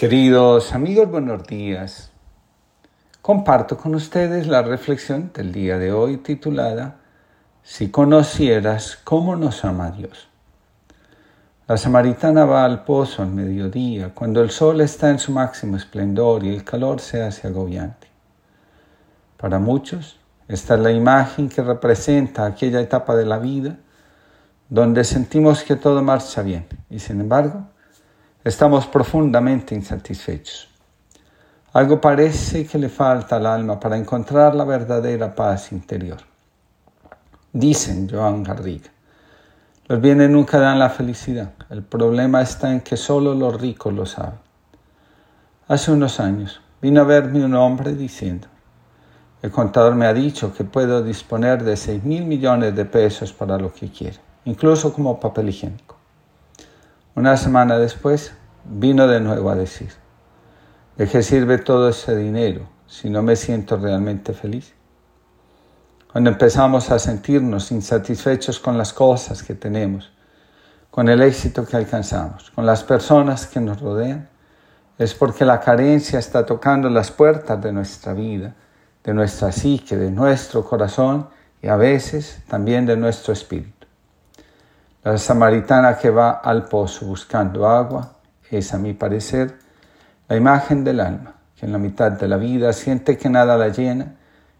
Queridos amigos, buenos días. Comparto con ustedes la reflexión del día de hoy titulada Si conocieras cómo nos ama Dios. La samaritana va al pozo al mediodía, cuando el sol está en su máximo esplendor y el calor se hace agobiante. Para muchos, esta es la imagen que representa aquella etapa de la vida donde sentimos que todo marcha bien y sin embargo Estamos profundamente insatisfechos. Algo parece que le falta al alma para encontrar la verdadera paz interior. Dicen Joan Garriga, los bienes nunca dan la felicidad. El problema está en que solo los ricos lo saben. Hace unos años vino a verme un hombre diciendo, el contador me ha dicho que puedo disponer de seis mil millones de pesos para lo que quiera, incluso como papel higiénico. Una semana después vino de nuevo a decir, ¿de qué sirve todo ese dinero si no me siento realmente feliz? Cuando empezamos a sentirnos insatisfechos con las cosas que tenemos, con el éxito que alcanzamos, con las personas que nos rodean, es porque la carencia está tocando las puertas de nuestra vida, de nuestra psique, de nuestro corazón y a veces también de nuestro espíritu. La samaritana que va al pozo buscando agua es, a mi parecer, la imagen del alma, que en la mitad de la vida siente que nada la llena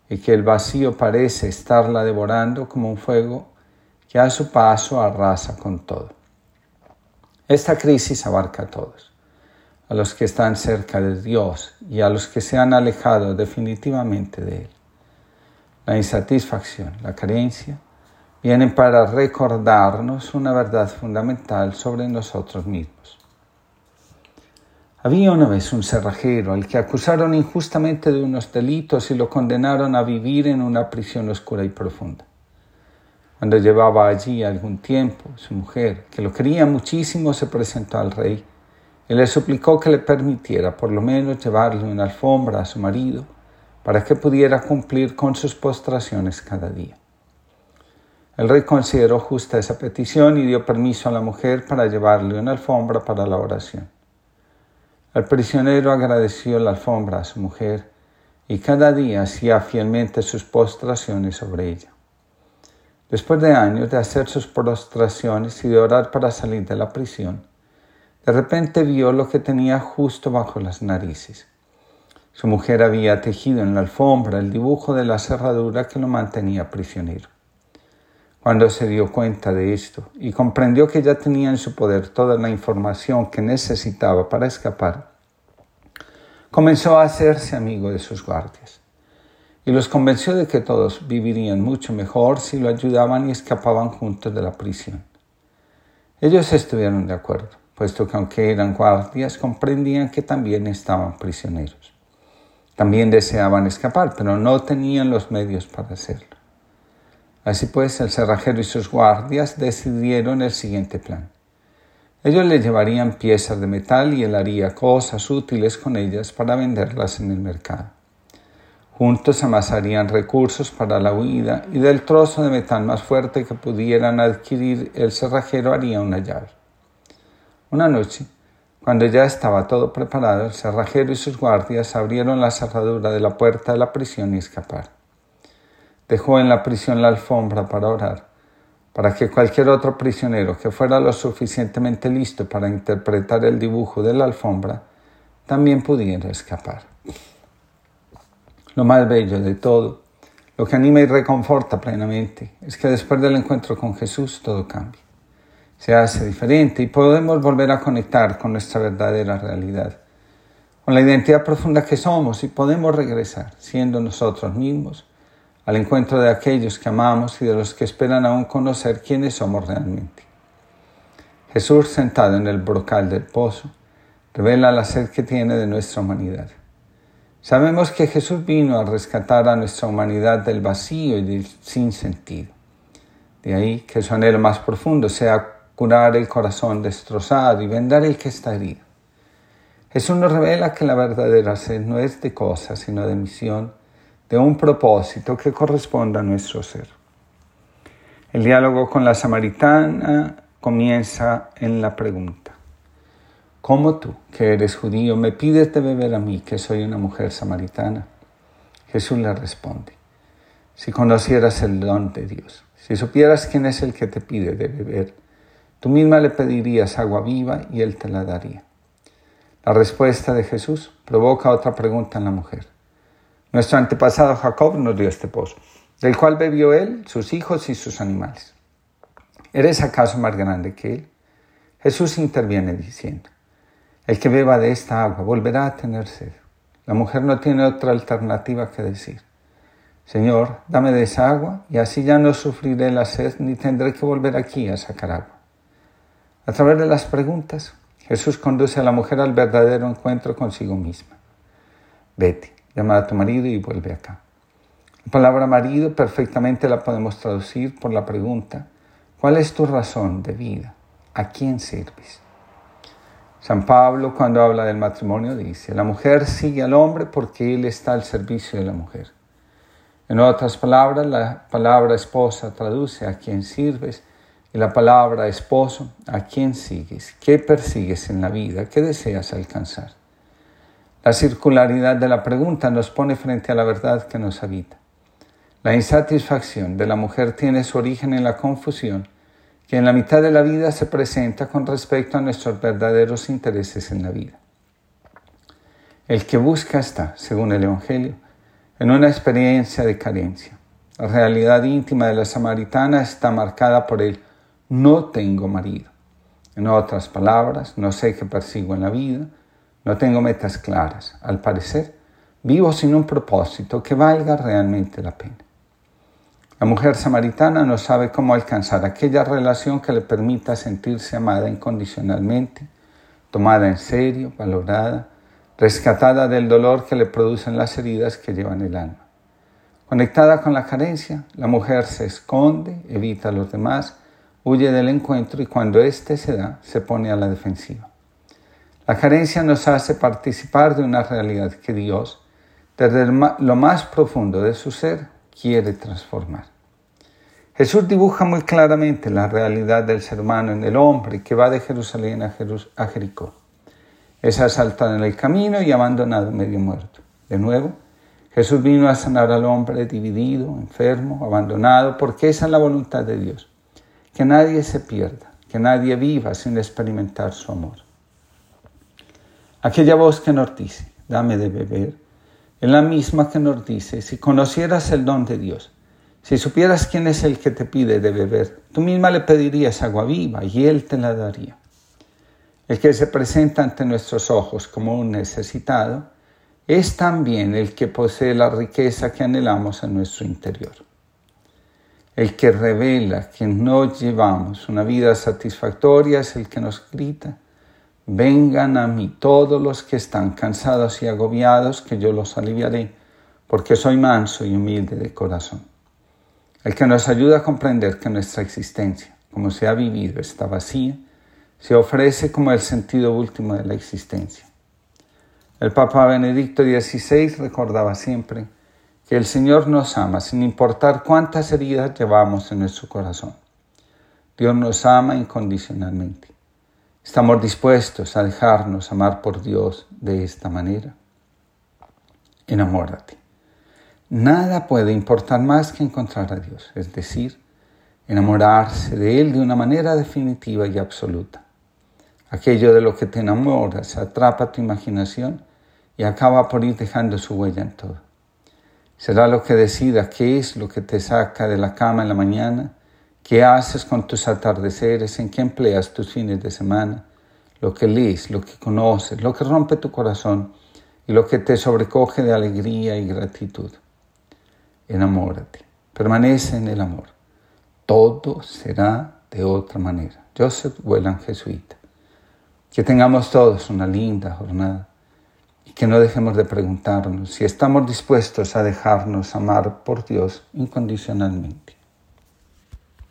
y que el vacío parece estarla devorando como un fuego que a su paso arrasa con todo. Esta crisis abarca a todos, a los que están cerca de Dios y a los que se han alejado definitivamente de Él. La insatisfacción, la carencia, vienen para recordarnos una verdad fundamental sobre nosotros mismos. Había una vez un cerrajero al que acusaron injustamente de unos delitos y lo condenaron a vivir en una prisión oscura y profunda. Cuando llevaba allí algún tiempo, su mujer, que lo quería muchísimo, se presentó al rey y le suplicó que le permitiera por lo menos llevarle una alfombra a su marido para que pudiera cumplir con sus postraciones cada día. El rey consideró justa esa petición y dio permiso a la mujer para llevarle una alfombra para la oración. El prisionero agradeció la alfombra a su mujer y cada día hacía fielmente sus postraciones sobre ella. Después de años de hacer sus postraciones y de orar para salir de la prisión, de repente vio lo que tenía justo bajo las narices. Su mujer había tejido en la alfombra el dibujo de la cerradura que lo mantenía prisionero. Cuando se dio cuenta de esto y comprendió que ya tenía en su poder toda la información que necesitaba para escapar, comenzó a hacerse amigo de sus guardias y los convenció de que todos vivirían mucho mejor si lo ayudaban y escapaban juntos de la prisión. Ellos estuvieron de acuerdo, puesto que aunque eran guardias, comprendían que también estaban prisioneros. También deseaban escapar, pero no tenían los medios para hacerlo. Así pues, el cerrajero y sus guardias decidieron el siguiente plan. Ellos le llevarían piezas de metal y él haría cosas útiles con ellas para venderlas en el mercado. Juntos amasarían recursos para la huida y del trozo de metal más fuerte que pudieran adquirir el cerrajero haría una llave. Una noche, cuando ya estaba todo preparado, el cerrajero y sus guardias abrieron la cerradura de la puerta de la prisión y escaparon dejó en la prisión la alfombra para orar, para que cualquier otro prisionero que fuera lo suficientemente listo para interpretar el dibujo de la alfombra también pudiera escapar. Lo más bello de todo, lo que anima y reconforta plenamente, es que después del encuentro con Jesús todo cambia. Se hace diferente y podemos volver a conectar con nuestra verdadera realidad, con la identidad profunda que somos y podemos regresar siendo nosotros mismos al encuentro de aquellos que amamos y de los que esperan aún conocer quiénes somos realmente. Jesús sentado en el brocal del pozo revela la sed que tiene de nuestra humanidad. Sabemos que Jesús vino a rescatar a nuestra humanidad del vacío y del sinsentido. De ahí que su anhelo más profundo sea curar el corazón destrozado y vendar el que está herido. Jesús nos revela que la verdadera sed no es de cosas, sino de misión de un propósito que corresponda a nuestro ser. El diálogo con la samaritana comienza en la pregunta, ¿cómo tú, que eres judío, me pides de beber a mí, que soy una mujer samaritana? Jesús le responde, si conocieras el don de Dios, si supieras quién es el que te pide de beber, tú misma le pedirías agua viva y él te la daría. La respuesta de Jesús provoca otra pregunta en la mujer. Nuestro antepasado Jacob nos dio este pozo, del cual bebió él, sus hijos y sus animales. ¿Eres acaso más grande que él? Jesús interviene diciendo, el que beba de esta agua volverá a tener sed. La mujer no tiene otra alternativa que decir, Señor, dame de esa agua y así ya no sufriré la sed ni tendré que volver aquí a sacar agua. A través de las preguntas, Jesús conduce a la mujer al verdadero encuentro consigo misma. Vete, llama a tu marido y vuelve acá. La palabra marido perfectamente la podemos traducir por la pregunta, ¿cuál es tu razón de vida? ¿A quién sirves? San Pablo cuando habla del matrimonio dice, la mujer sigue al hombre porque él está al servicio de la mujer. En otras palabras, la palabra esposa traduce a quién sirves y la palabra esposo, ¿a quién sigues? ¿Qué persigues en la vida? ¿Qué deseas alcanzar? La circularidad de la pregunta nos pone frente a la verdad que nos habita. La insatisfacción de la mujer tiene su origen en la confusión que en la mitad de la vida se presenta con respecto a nuestros verdaderos intereses en la vida. El que busca está, según el Evangelio, en una experiencia de carencia. La realidad íntima de la samaritana está marcada por el no tengo marido. En otras palabras, no sé qué persigo en la vida, no tengo metas claras. Al parecer, vivo sin un propósito que valga realmente la pena. La mujer samaritana no sabe cómo alcanzar aquella relación que le permita sentirse amada incondicionalmente, tomada en serio, valorada, rescatada del dolor que le producen las heridas que llevan el alma. Conectada con la carencia, la mujer se esconde, evita a los demás, huye del encuentro y cuando éste se da, se pone a la defensiva. La carencia nos hace participar de una realidad que Dios, desde lo más profundo de su ser, quiere transformar. Jesús dibuja muy claramente la realidad del ser humano en el hombre que va de Jerusalén a, Jericó. Es asaltado en el camino y abandonado medio muerto. De nuevo, Jesús vino a sanar al hombre dividido, enfermo, abandonado, porque esa es la voluntad de Dios que nadie se pierda, que nadie viva sin experimentar su amor. Aquella voz que nos dice, dame de beber, es la misma que nos dice, si conocieras el don de Dios, si supieras quién es el que te pide de beber, tú misma le pedirías agua viva y Él te la daría. El que se presenta ante nuestros ojos como un necesitado es también el que posee la riqueza que anhelamos en nuestro interior el que revela que no llevamos una vida satisfactoria es el que nos grita, vengan a mí todos los que están cansados y agobiados, que yo los aliviaré, porque soy manso y humilde de corazón. El que nos ayuda a comprender que nuestra existencia, como se ha vivido, está vacía, se ofrece como el sentido último de la existencia. El Papa Benedicto XVI recordaba siempre, que el Señor nos ama sin importar cuántas heridas llevamos en nuestro corazón. Dios nos ama incondicionalmente. ¿Estamos dispuestos a dejarnos amar por Dios de esta manera? Enamórate. Nada puede importar más que encontrar a Dios, es decir, enamorarse de Él de una manera definitiva y absoluta. Aquello de lo que te enamoras atrapa tu imaginación y acaba por ir dejando su huella en todo. Será lo que decida qué es lo que te saca de la cama en la mañana, qué haces con tus atardeceres, en qué empleas tus fines de semana, lo que lees, lo que conoces, lo que rompe tu corazón y lo que te sobrecoge de alegría y gratitud. Enamórate, permanece en el amor. Todo será de otra manera. Joseph Welland, jesuita. Que tengamos todos una linda jornada y que no dejemos de preguntarnos si estamos dispuestos a dejarnos amar por Dios incondicionalmente.